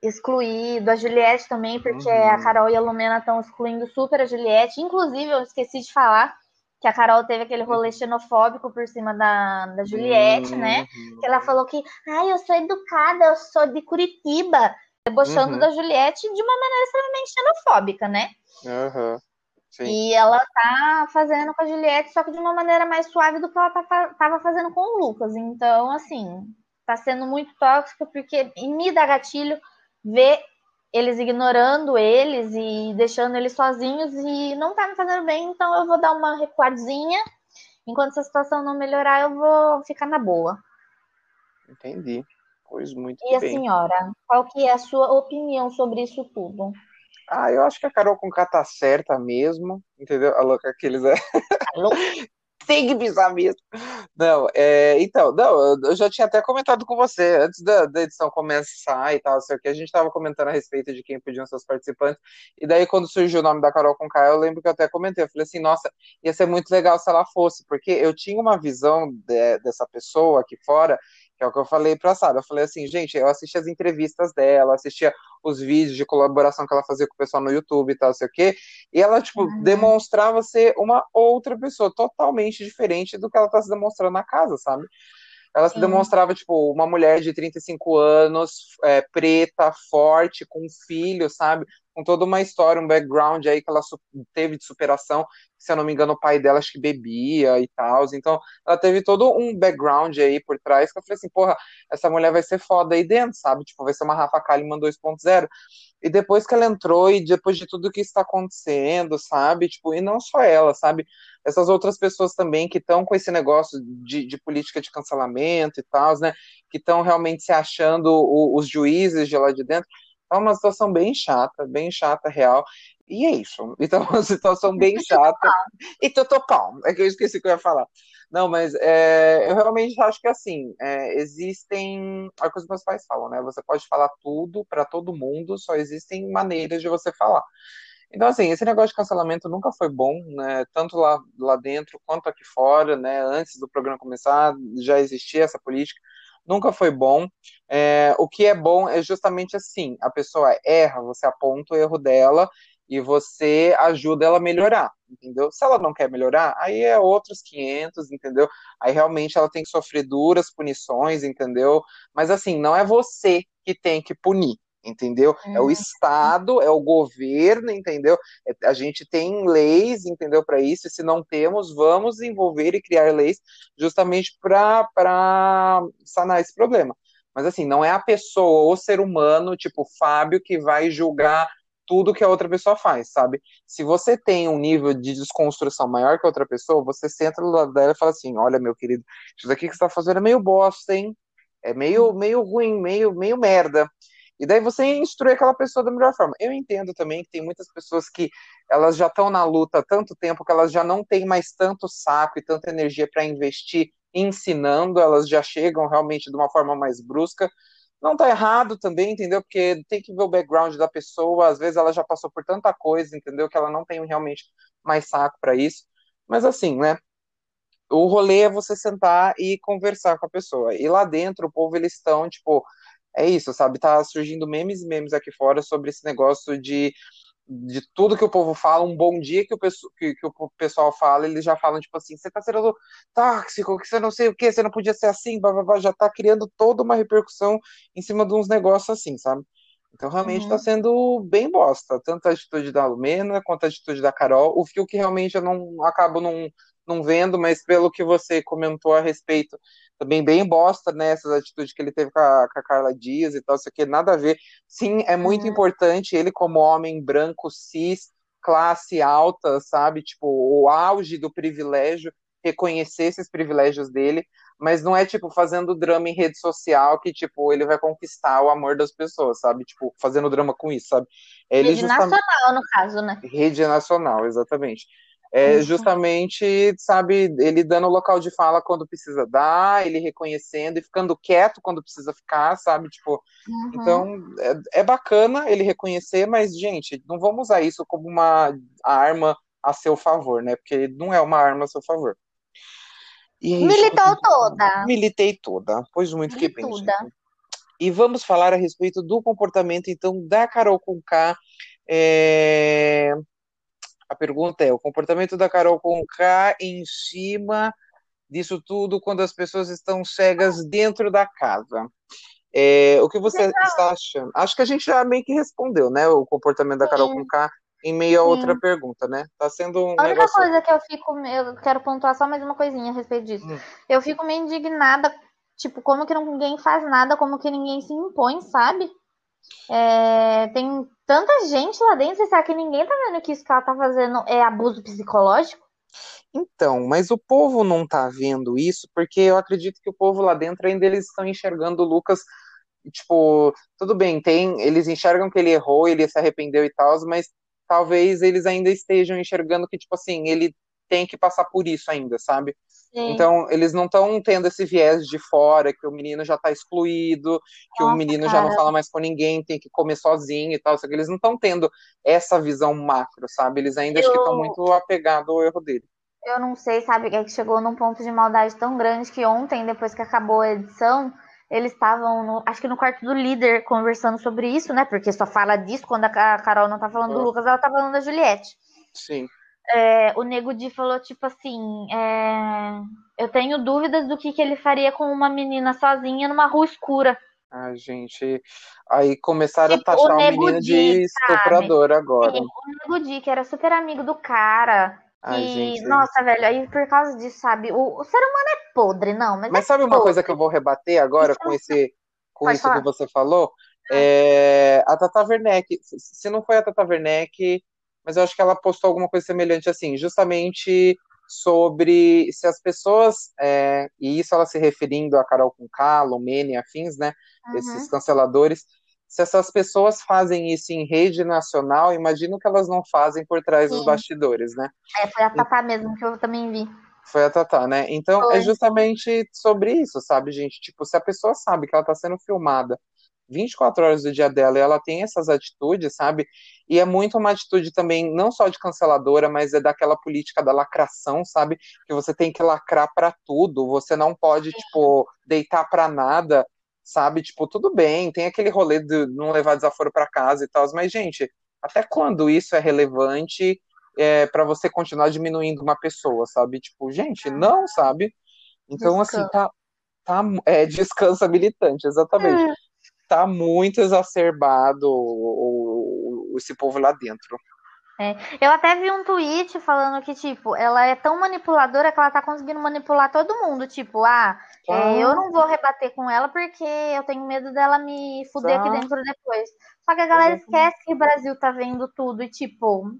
excluído, a Juliette também, porque Uhum. a Carol e a Lumena estão excluindo super a Juliette. Inclusive, eu esqueci de falar que a Carol teve aquele rolê xenofóbico por cima da, da Juliette, né? Uhum. Que ela falou que, ai, eu sou educada, eu sou de Curitiba, debochando Uhum. da Juliette de uma maneira extremamente xenofóbica, né? Aham. Sim. E ela tá fazendo com a Juliette, só que de uma maneira mais suave do que ela tá tava fazendo com o Lucas. Então, assim, tá sendo muito tóxico, porque e me dá gatilho ver eles ignorando eles e deixando eles sozinhos e não tá me fazendo bem, então eu vou dar uma recuadinha. Enquanto essa situação não melhorar, eu vou ficar na boa. Entendi. Pois muito E a bem. senhora, qual que é a sua opinião sobre isso tudo? Ah, eu acho que a Carol com K tá certa mesmo, entendeu? A louca aqueles é. Alô? Tem que pisar mesmo. Não, é, então, não, eu- já tinha até comentado com você antes da, da edição começar e tal, sei o que, a gente tava comentando a respeito de quem podiam ser os participantes, e daí quando surgiu o nome da Carol com K, eu lembro que eu até comentei, eu falei assim, nossa, ia ser muito legal se ela fosse, porque eu tinha uma visão de- dessa pessoa aqui fora, que é o que eu falei pra Sara, eu falei assim, gente, eu assisti as entrevistas dela, assistia os vídeos de colaboração que ela fazia com o pessoal no YouTube e tal, sei o quê, e ela, tipo, Uhum. demonstrava ser uma outra pessoa, totalmente diferente do que ela tá se demonstrando na casa, sabe? Ela se demonstrava, tipo, uma mulher de 35 anos, é, preta, forte, com um filho, sabe? Com toda uma história, um background aí que ela teve de superação. Se eu não me engano, o pai dela acho que bebia e tal. Então, ela teve todo um background aí por trás que eu falei assim, porra, essa mulher vai ser foda aí dentro, sabe? Tipo, vai ser uma Rafa Kalimann 2.0. E depois que ela entrou e depois de tudo que está acontecendo, sabe? Tipo, e não só ela, sabe? Essas outras pessoas também que estão com esse negócio de, de política de cancelamento e tal, né? Que estão realmente se achando o- os juízes de lá de dentro. É uma situação bem chata, bem chata, real. E é isso. Então, é uma situação bem chata. E totopão. É que eu esqueci o que eu ia falar. Não, mas é, eu realmente acho que assim, é, existem. É o que os meus pais falam, né? Você pode falar tudo para todo mundo, só existem maneiras de você falar. Então, assim, esse negócio de cancelamento nunca foi bom, né? Tanto lá, lá dentro quanto aqui fora, né? Antes do programa começar, já existia essa política. Nunca foi bom. É, o que é bom é justamente assim: a pessoa erra, você aponta o erro dela e você ajuda ela a melhorar, entendeu? Se ela não quer melhorar, aí é outros 500, entendeu? Aí realmente ela tem que sofrer duras punições, entendeu? Mas assim, não é você que tem que punir, entendeu? É o Uhum. Estado, é o governo, entendeu? É- A gente tem leis, entendeu, para isso, e se não temos, vamos desenvolver e criar leis justamente para sanar esse problema. Mas assim, não é a pessoa, o ser humano, tipo Fábio, que vai julgar tudo que a outra pessoa faz, sabe? Se você tem um nível de desconstrução maior que a outra pessoa, você senta do lado dela e fala assim: olha, meu querido, isso daqui que você tá fazendo é meio bosta, hein? É meio, meio ruim, meio, meio merda. E daí você instrui aquela pessoa da melhor forma. Eu entendo também que tem muitas pessoas que elas já estão na luta há tanto tempo que elas já não têm mais tanto saco e tanta energia para investir ensinando, elas já chegam realmente de uma forma mais brusca. Não tá errado também, entendeu? Porque tem que ver o background da pessoa, às vezes ela já passou por tanta coisa, entendeu? Que ela não tem realmente mais saco para isso. Mas assim, né? O rolê é você sentar e conversar com a pessoa. E lá dentro, o povo, eles estão, tipo, é isso, sabe? Tá surgindo memes e memes aqui fora sobre esse negócio de, de tudo que o povo fala, um bom dia que o, que, que o pessoal fala, eles já falam, tipo assim, você tá sendo tóxico, que você não sei o que, você não podia ser assim, blá, blá, blá, já tá criando toda uma repercussão em cima de uns negócios assim, sabe? Então realmente tá Uhum. sendo bem bosta, tanto a atitude da Lumena quanto a atitude da Carol, o que, o que realmente eu não acabo não, não vendo, mas pelo que você comentou a respeito, também bem bosta, né, essas atitudes que ele teve com a, com a Carla Dias e tal, isso aqui, nada a ver. Sim, é muito Uhum. importante ele como homem branco, cis, classe alta, sabe, tipo, o auge do privilégio, reconhecer esses privilégios dele, mas não é, tipo, fazendo drama em rede social que, tipo, ele vai conquistar o amor das pessoas, sabe, tipo, fazendo drama com isso, sabe. Ele Rede justamente... nacional, no caso, né? Rede nacional, exatamente. É Isso. justamente, sabe, ele dando local de fala quando precisa dar, ele reconhecendo e ficando quieto quando precisa ficar, sabe? Tipo, Uhum. então é, é bacana ele reconhecer, mas, gente, não vamos usar isso como uma arma a seu favor, né? Porque não é uma arma a seu favor. E Militou falar. toda. Militei toda, pois muito que bem, gente. E vamos falar a respeito do comportamento, então, da Carol Conká. É... A pergunta é: o comportamento da Carol Conká em cima disso tudo quando as pessoas estão cegas dentro da casa. É, o que você está achando? Acho que a gente já meio que respondeu, né? O comportamento da Carol Sim. Conká em meio a Sim. outra pergunta, né? Tá sendo um A única negócio. coisa que eu fico. Eu quero pontuar só mais uma coisinha a respeito disso. Hum. Eu fico meio indignada, tipo, como que ninguém faz nada, como que ninguém se impõe, sabe? É, tem tanta gente lá dentro, será que ninguém tá vendo que isso que ela tá fazendo é abuso psicológico? Então, mas o povo não tá vendo isso porque eu acredito que o povo lá dentro ainda eles estão enxergando o Lucas tipo, tudo bem, tem, eles enxergam que ele errou, ele se arrependeu e tal, mas talvez eles ainda estejam enxergando que, tipo assim, ele tem que passar por isso ainda, sabe? Sim. Então, eles não estão tendo esse viés de fora, que o menino já tá excluído, que Nossa, o menino cara. já não fala mais com ninguém, tem que comer sozinho e tal. Só que eles não estão tendo essa visão macro, sabe? Eles ainda eu... estão muito apegados ao erro dele. Eu não sei, sabe, é que chegou num ponto de maldade tão grande que ontem, depois que acabou a edição, eles estavam, acho que no quarto do líder, conversando sobre isso, né? Porque só fala disso quando a Carol não tá falando do Lucas, ela tá falando da Juliette. Sim. É, o Nego Di falou, tipo assim, é, eu tenho dúvidas do que, que ele faria com uma menina sozinha numa rua escura. Ah, gente, aí começaram tipo, a taxar o, o menino de estuprador agora. Sim, o Nego Di, que era super amigo do cara, Ai, e, gente, nossa, velho, aí por causa disso, sabe, o, o ser humano é podre, não, mas. Mas é sabe uma coisa que eu vou rebater agora com esse com isso falar. que você falou? Ah. É, a Tata Werneck, se não foi a Tata Werneck, mas eu acho que ela postou alguma coisa semelhante assim, justamente sobre se as pessoas, é, e isso ela se referindo a Carol Conká, Lomene e afins, né, uhum. esses canceladores, se essas pessoas fazem isso em rede nacional, imagino que elas não fazem por trás Sim. dos bastidores, né? É, foi a Tatá mesmo que eu também vi. Foi a Tatá, né? Então é foi. é justamente sobre isso, sabe, gente? Tipo, se a pessoa sabe que ela tá sendo filmada 24 horas do dia dela e ela tem essas atitudes, sabe? E é muito uma atitude também, não só de canceladora, mas é daquela política da lacração, sabe? Que você tem que lacrar para tudo, você não pode, tipo, deitar para nada sabe? Tipo, tudo bem, tem aquele rolê de não levar desaforo para casa e tal, mas, gente, até quando isso é relevante é, para você continuar diminuindo uma pessoa, sabe? Tipo, gente, não, sabe? Então, assim, assim, tá, tá. É, descansa militante, exatamente. É. Tá muito exacerbado o, o, esse povo lá dentro. É. Eu até vi um tweet falando que, tipo, ela é tão manipuladora que ela tá conseguindo manipular todo mundo. Tipo, ah, é, eu não vou rebater com ela porque eu tenho medo dela me fuder aqui dentro depois. Só que a galera esquece que o Brasil tá vendo tudo e, tipo,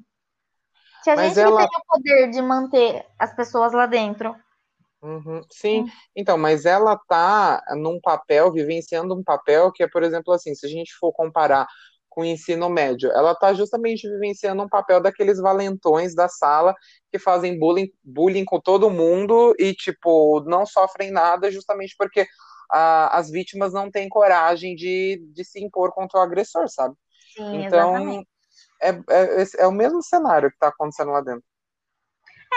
se a Mas gente ela... tem o poder de manter as pessoas lá dentro. Uhum, sim, hum. então, mas ela tá num papel, vivenciando um papel que é, por exemplo, assim, se a gente for comparar com o ensino médio. Ela está justamente vivenciando um papel daqueles valentões da sala que fazem bullying, bullying com todo mundo e, tipo, não sofrem nada justamente porque a, as vítimas não têm coragem de, de se impor contra o agressor, sabe? Sim, então, é, é, é, o mesmo cenário que está acontecendo lá dentro.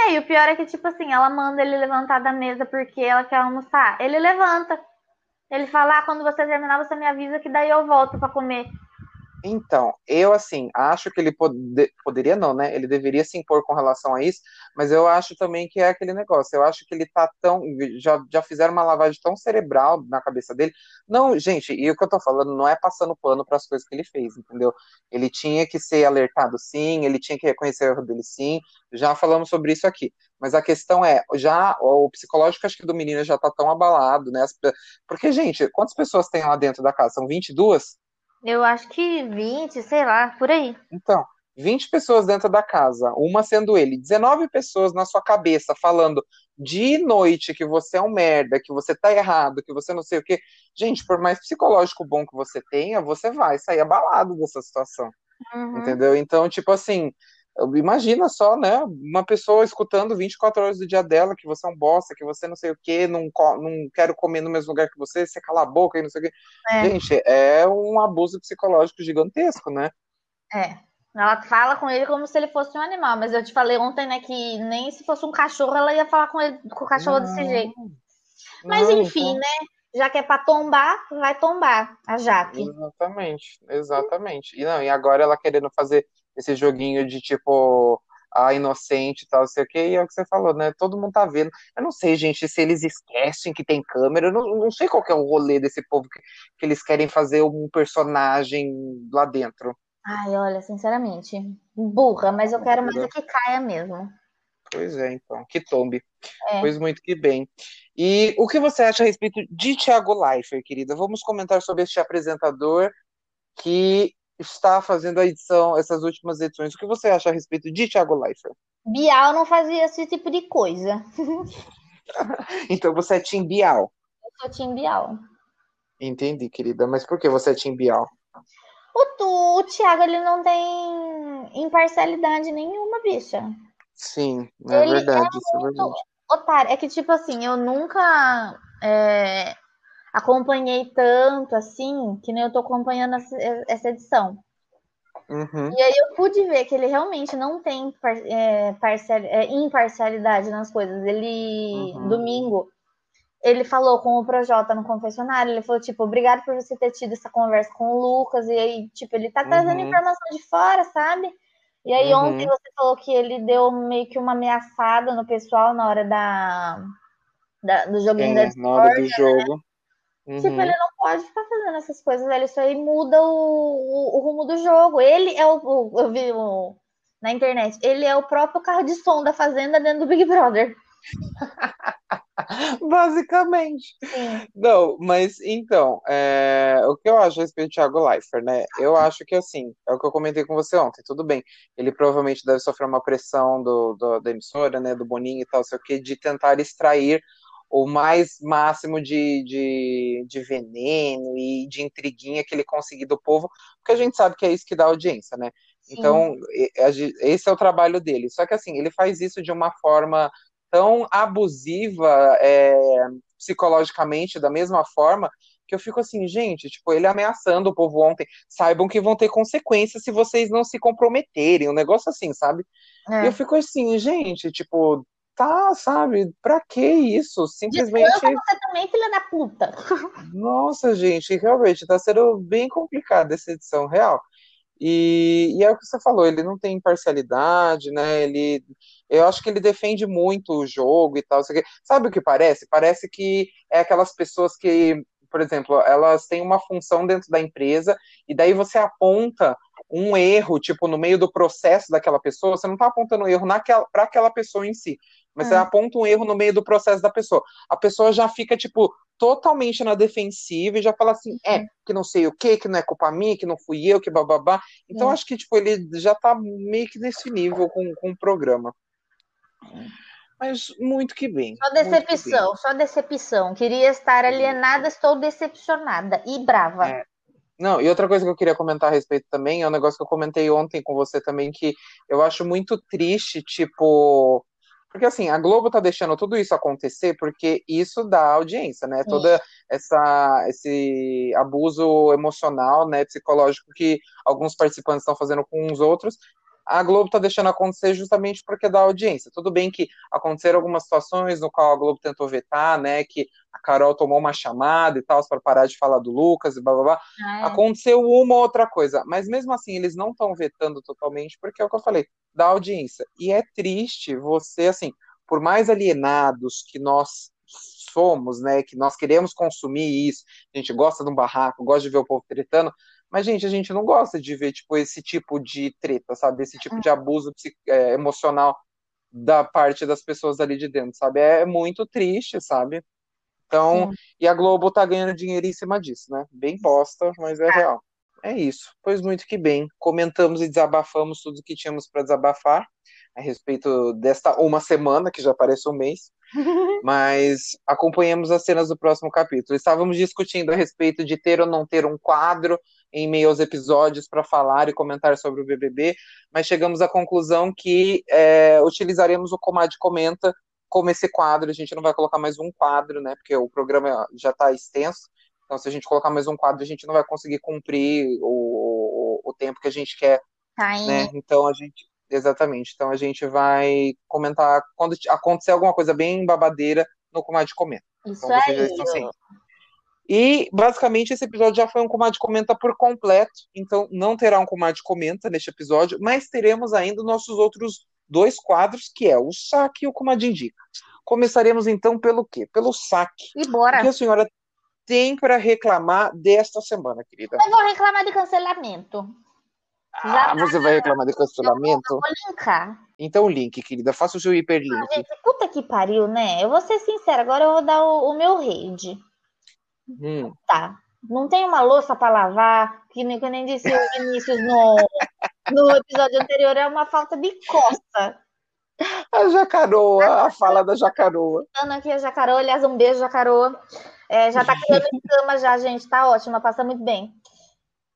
É, e o pior é que, tipo assim, ela manda ele levantar da mesa porque ela quer almoçar. Ele levanta. Ele fala, ah, quando você terminar, você me avisa que daí eu volto para comer. Então, eu assim, acho que ele pode, poderia não, né? Ele deveria se impor com relação a isso, mas eu acho também que é aquele negócio. Eu acho que ele tá tão. Já, já fizeram uma lavagem tão cerebral na cabeça dele. Não, gente, e o que eu tô falando não é passando pano para as coisas que ele fez, entendeu? Ele tinha que ser alertado sim, ele tinha que reconhecer o erro dele sim. Já falamos sobre isso aqui. Mas a questão é, já o psicológico acho que do menino já tá tão abalado, né? Porque, gente, quantas pessoas tem lá dentro da casa? São 22? Eu acho que 20, sei lá, por aí. Então, 20 pessoas dentro da casa, uma sendo ele, 19 pessoas na sua cabeça falando de noite que você é um merda, que você tá errado, que você não sei o quê. Gente, por mais psicológico bom que você tenha, você vai sair abalado dessa situação. Uhum. Entendeu? Então, tipo assim, Imagina só, né? Uma pessoa escutando 24 horas do dia dela que você é um bosta, que você não sei o quê, não, não quero comer no mesmo lugar que você, você cala a boca e não sei o quê. É. Gente, é um abuso psicológico gigantesco, né? É. Ela fala com ele como se ele fosse um animal, mas eu te falei ontem, né, que nem se fosse um cachorro ela ia falar com ele, com o cachorro não, desse jeito. Mas não, enfim, né? Já que é pra tombar, vai tombar a Jaque. Exatamente, exatamente. E não, e agora ela querendo fazer esse joguinho de tipo a inocente e tal, sei o que, e é o que você falou, né? Todo mundo tá vendo. Eu não sei, gente, se eles esquecem que tem câmera, eu não, não sei qual é o rolê desse povo que, que eles querem fazer um personagem lá dentro. Ai, olha, sinceramente, burra, mas eu quero mais é que caia mesmo. Pois é, então, que tombe. É. Pois muito que bem. E o que você acha a respeito de Thiago Leifert, querida? Vamos comentar sobre este apresentador que está fazendo a edição, essas últimas edições. O que você acha a respeito de Thiago Leifert? Bial não fazia esse tipo de coisa. então você é Tim Bial. Eu sou Tim Bial. Entendi, querida. Mas por que você é Tim Bial? O, tu, o Thiago, ele não tem imparcialidade nenhuma, bicha. Sim, é Ele verdade, é isso é verdade. otário. É que, tipo assim, eu nunca é, acompanhei tanto assim, que nem eu tô acompanhando essa, edição. Uhum, E aí eu pude ver que ele realmente não tem par- é, parcial- é, imparcialidade nas coisas. Ele, Uhum. domingo, ele falou com o Projota no confessionário, ele falou, tipo, obrigado por você ter tido essa conversa com o Lucas, e aí, tipo, ele tá trazendo Uhum. informação de fora, sabe? E aí Uhum. ontem você falou que ele deu meio que uma ameaçada no pessoal na hora da, da- do joguinho da é, na hora do Discord. jogo. Tipo, Uhum. ele não pode ficar fazendo essas coisas, velho. Isso aí muda o, o, o rumo do jogo. Ele é o, o- Eu vi na internet. Ele é o próprio carro de som da Fazenda dentro do Big Brother. Basicamente. Sim. Não, mas então, é, o que eu acho a respeito do Thiago Leifert, né? Eu acho que assim, é o que eu comentei com você ontem, tudo bem. Ele provavelmente deve sofrer uma pressão do, do- da emissora, né? Do Boninho e tal, sei o quê, de tentar extrair o mais máximo de, de, de veneno e de intriguinha que ele conseguir do povo, porque a gente sabe que é isso que dá audiência, né? Sim. Então, e- esse é o trabalho dele. Só que assim, ele faz isso de uma forma tão abusiva é, psicologicamente, da mesma forma, que eu fico assim, gente, tipo, ele ameaçando o povo ontem, saibam que vão ter consequências se vocês não se comprometerem, um negócio assim, sabe? E É. eu fico assim, gente, tipo, tá, sabe, pra que isso? Simplesmente, Descansa você também, filha da puta. nossa, gente, realmente tá sendo bem complicado essa edição real. E, e é o que você falou, ele não tem imparcialidade, né? Ele, eu acho que ele defende muito o jogo e tal. Sabe o que parece? Parece que é aquelas pessoas que, por exemplo, elas têm uma função dentro da empresa e daí você aponta um erro, tipo, no meio do processo daquela pessoa, você não está apontando um erro para aquela pessoa em si, mas você Hum. aponta um erro no meio do processo da pessoa. A pessoa já fica, tipo, totalmente na defensiva e já fala assim, é, que não sei o que, que não é culpa minha, que não fui eu, que bababá. Então Sim. acho que, tipo, ele já tá meio que nesse nível com, com o programa. Mas muito que bem. Só que bem. decepção, só decepção. Queria estar alienada, estou decepcionada e brava. É. Não, e outra coisa que eu queria comentar a respeito também é um negócio que eu comentei ontem com você também, que eu acho muito triste, tipo. Porque assim, a Globo tá deixando tudo isso acontecer porque isso dá audiência, né? Sim. Toda essa esse abuso emocional, né, psicológico que alguns participantes estão fazendo com os outros, a Globo tá deixando acontecer justamente porque dá audiência. Tudo bem que aconteceram algumas situações no qual a Globo tentou vetar, né, que a Carol tomou uma chamada e tal para parar de falar do Lucas e blá blá blá. Ah, é. Aconteceu uma ou outra coisa, mas mesmo assim eles não estão vetando totalmente, porque é o que eu falei, dá audiência. E é triste você, assim, por mais alienados que nós somos, né, que nós queremos consumir isso, a gente gosta de um barraco, gosta de ver o povo tretando, mas, gente, a gente não gosta de ver, tipo, esse tipo de treta, sabe? Esse tipo de abuso é, emocional da parte das pessoas ali de dentro, sabe? É muito triste, sabe? Então, Sim. e a Globo tá ganhando dinheiro em cima disso, né? Bem posta, mas é real. É isso. Pois muito que bem. Comentamos e desabafamos tudo que tínhamos para desabafar a respeito desta uma semana, que já parece um mês, mas acompanhamos as cenas do próximo capítulo. Estávamos discutindo a respeito de ter ou não ter um quadro em meio aos episódios para falar e comentar sobre o BBB, mas chegamos à conclusão que é, utilizaremos o Comad Comenta como esse quadro. A gente não vai colocar mais um quadro, né? Porque o programa já está extenso. Então, se a gente colocar mais um quadro, a gente não vai conseguir cumprir o, o, o tempo que a gente quer Tá né? Então a gente, exatamente. Então a gente vai comentar quando acontecer alguma coisa bem babadeira no Comadre Comenta. Isso Então já aí. estão cientes. E basicamente esse episódio já foi um Comadre Comenta por completo. Então não terá um Comadre Comenta neste episódio, mas teremos ainda nossos outros dois quadros, que é o saque e o Comadre Indica. Começaremos então pelo quê? Pelo saque. E O bora. que a senhora tem para reclamar desta semana, querida? Eu vou reclamar de cancelamento. Ah, você vai reclamar de cancelamento? Vou linkar. Então, link, querida, faça o seu hiperlink. Gente, puta que pariu, né? Eu vou ser sincera, agora eu vou dar o, o meu raid. Hum, Tá. Não tem uma louça pra lavar, que nem, que nem disse o Vinícius no, no episódio anterior, é uma falta de costa. a jacaroa, a fala da jacaroa. Ana aqui, a Jacaroa, aliás, um beijo, Jacaroa. É, já tá criando em cama já, gente. Tá ótima, passa muito bem.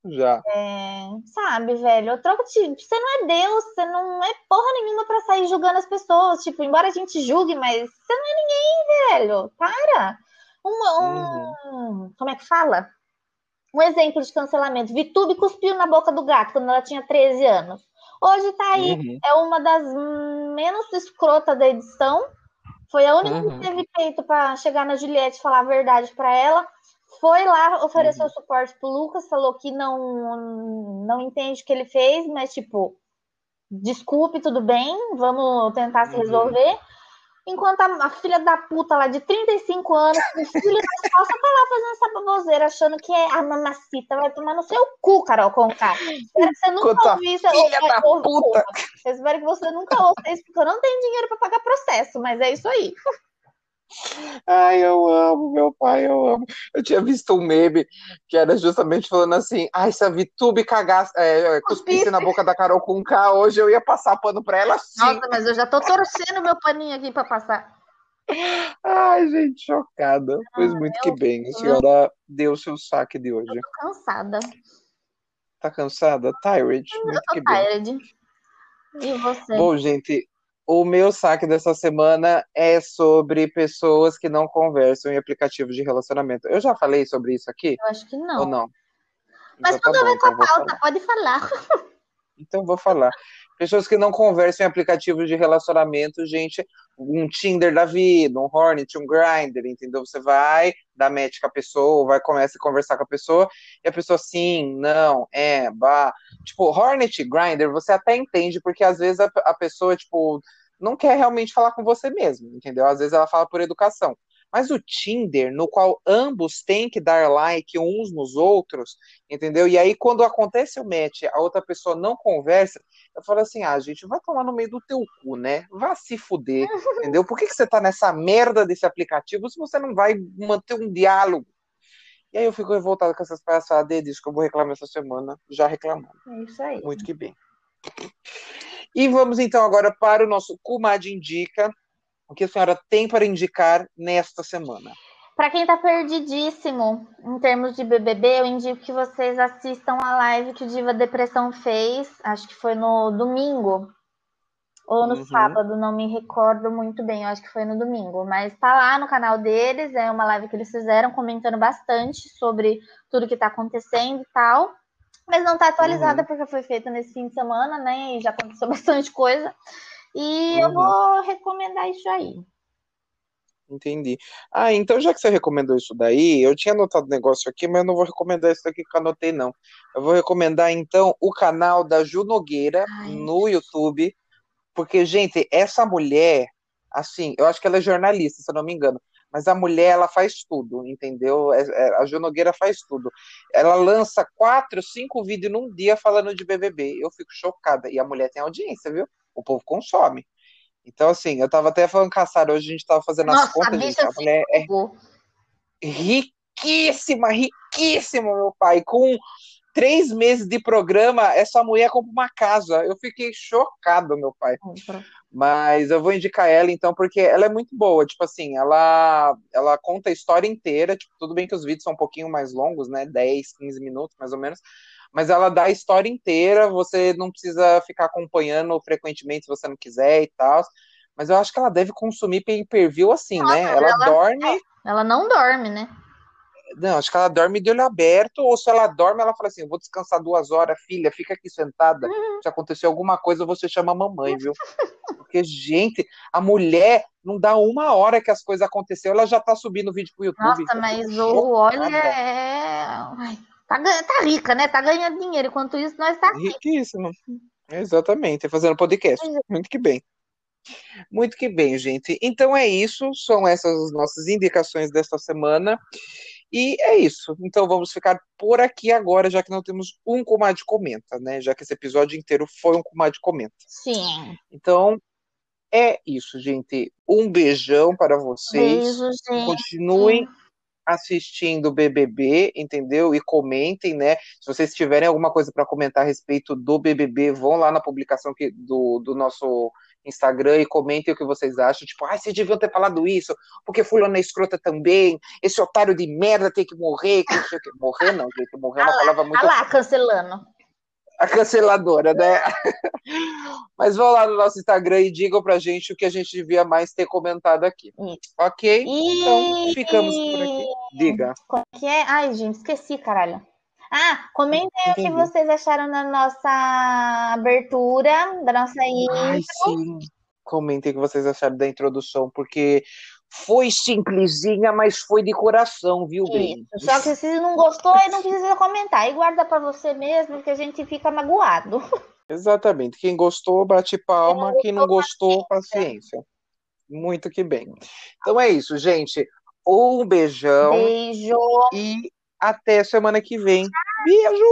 Já. É, sabe, velho? Eu troco de. Você não é Deus, você não é porra nenhuma pra sair julgando as pessoas. Tipo, embora a gente julgue, mas você não é ninguém, velho. Para. Um, um- Como é que fala? Um exemplo de cancelamento. Vitube cuspiu na boca do gato quando ela tinha 13 anos. Hoje tá aí. Uhum. É uma das menos escrotas da edição. Foi a única Uhum. que teve peito pra chegar na Juliette e falar a verdade pra ela. Foi lá, ofereceu suporte pro Lucas, falou que não, não entende o que ele fez, mas tipo, desculpe, tudo bem, vamos tentar se Uhum. resolver. Enquanto a, a filha da puta lá de 35 anos, com filho nas costas, tá lá fazendo essa baboseira, achando que é a mamacita, vai tomar no seu cu, Carol Conká. Espero que você nunca ouviu isso. filha ou- da ou- puta. Eu espero que você nunca ouça isso, porque eu não tenho dinheiro pra pagar processo, mas é isso aí. Ai, eu amo, meu pai, eu amo. Eu tinha visto um meme que era justamente falando assim: ai, se a Vitube cagasse, é, cuspisse na boca da Carol com K, hoje eu ia passar pano pra ela sim. Nossa, mas eu já tô torcendo meu paninho aqui pra passar. Ai, gente, chocada. Pois muito que bem. A senhora deu o seu saque de hoje. Tô cansada. Tá cansada? Tired? Muito que Tô bem. tired. E você? Bom, gente, o meu saque dessa semana é sobre pessoas que não conversam em aplicativos de relacionamento. Eu já falei sobre isso aqui Eu acho que ou não. não? Mas Então tá tudo a bom, ver com a pauta, pode falar. Então vou falar. Pessoas que não conversam em aplicativos de relacionamento, gente, um Tinder da vida, um Hornet, um Grindr, entendeu? Você vai, dá match com a pessoa, vai começa a conversar com a pessoa, e a pessoa sim, não, é, bah. Tipo, Hornet, Grindr, você até entende, porque às vezes a, a pessoa, tipo, não quer realmente falar com você mesmo, entendeu? Às vezes ela fala por educação. Mas o Tinder, no qual ambos têm que dar like uns nos outros, entendeu? E aí, quando acontece o match, a outra pessoa não conversa, eu falo assim: ah, gente, vai tomar no meio do teu cu, né? Vá se fuder, entendeu? Por que, que você tá nessa merda desse aplicativo se você não vai manter um diálogo? E aí eu fico revoltado com essas palhaçadas disso que eu vou reclamar essa semana, já reclamando. É isso aí. Muito que bem. E vamos então agora para o nosso Kumad Indica. O que a senhora tem para indicar nesta semana? Pra quem tá perdidíssimo em termos de BBB, eu indico que vocês assistam a live que o Diva Depressão fez, acho que foi no domingo ou no Uhum. sábado, não me recordo muito bem, eu acho que foi no domingo, mas tá lá no canal deles, é uma live que eles fizeram comentando bastante sobre tudo que tá acontecendo e tal. Mas não tá atualizada Uhum. porque foi feita nesse fim de semana, né? E já aconteceu bastante coisa. E eu Uhum. vou recomendar isso aí. Entendi. Ah, então já que você recomendou isso daí, eu tinha anotado negócio aqui, mas eu não vou recomendar isso daqui que eu anotei, não. Eu vou recomendar, então, o canal da Ju Nogueira Ai. no YouTube, porque, gente, essa mulher, assim, eu acho que ela é jornalista, se eu não me engano, mas a mulher, ela faz tudo, entendeu? É- é- a Ju Nogueira faz tudo. Ela lança quatro, cinco vídeos num dia falando de BBB. Eu fico chocada. E a mulher tem audiência, viu? O povo consome. Então, assim, eu tava até falando com a Sara, hoje a gente tava fazendo as Nossa, a contas, gente, bicha a mulher é Vou. riquíssima, riquíssima, meu pai. Com três meses de programa, essa mulher compra uma casa. Eu fiquei chocado, meu pai. Mas eu vou indicar ela, então, porque ela é muito boa. Tipo assim, ela, ela conta a história inteira. Tipo, tudo bem que os vídeos são um pouquinho mais longos, né? 10, 15 minutos, mais ou menos. Mas ela dá a história inteira. Você não precisa ficar acompanhando frequentemente se você não quiser e tal. Mas eu acho que ela deve consumir pay-per-view assim, né? Ela, ela- dorme. Ela não dorme, né? Não, acho que ela dorme de olho aberto, ou se ela dorme, ela fala assim: vou descansar duas horas, filha, fica aqui sentada. Se acontecer alguma coisa, você chama a mamãe, viu? Porque, gente, a mulher não dá uma hora que as coisas aconteceram, ela já tá subindo vídeo pro YouTube. Nossa, mas o olha é. Ai, tá, tá rica, né? Tá ganhando dinheiro. Enquanto isso, nós tá. Riquíssimo. Exatamente, fazendo podcast. Muito que bem. Muito que bem, gente. Então é isso, são essas as nossas indicações desta semana. E é isso. Então vamos ficar por aqui agora, já que não temos um Comadre Comenta, né? Já que esse episódio inteiro foi um Comadre Comenta. Sim. Então é isso, gente. Um beijão para vocês. Beijo, gente. Continuem assistindo o BBB, entendeu? E comentem, né? Se vocês tiverem alguma coisa para comentar a respeito do BBB, vão lá na publicação que, do, do nosso Instagram e comentem o que vocês acham. Tipo, ah, vocês deviam ter falado isso, porque fulano é escrota também, esse otário de merda tem que morrer. Que, que, morrer não, gente, morrer é uma palavra muito... Ah lá, cancelando a canceladora, né? Mas vão lá no nosso Instagram e digam pra gente o que a gente devia mais ter comentado aqui. Ok? E... Então, ficamos por aqui. Diga. Como que é? Ai, gente, esqueci, caralho. Ah, comentem o que vocês acharam da nossa abertura, da nossa intro. Ai, sim. Comentem o que vocês acharam da introdução, porque foi simplesinha, mas foi de coração, viu, bem? Só que se não gostou, aí não precisa comentar. E guarda para você mesmo, porque a gente fica magoado. Exatamente. Quem gostou, bate palma. Quem não gostou, paciência. Muito que bem. Então é isso, gente. Um beijão. Beijo. E até semana que vem. Beijo!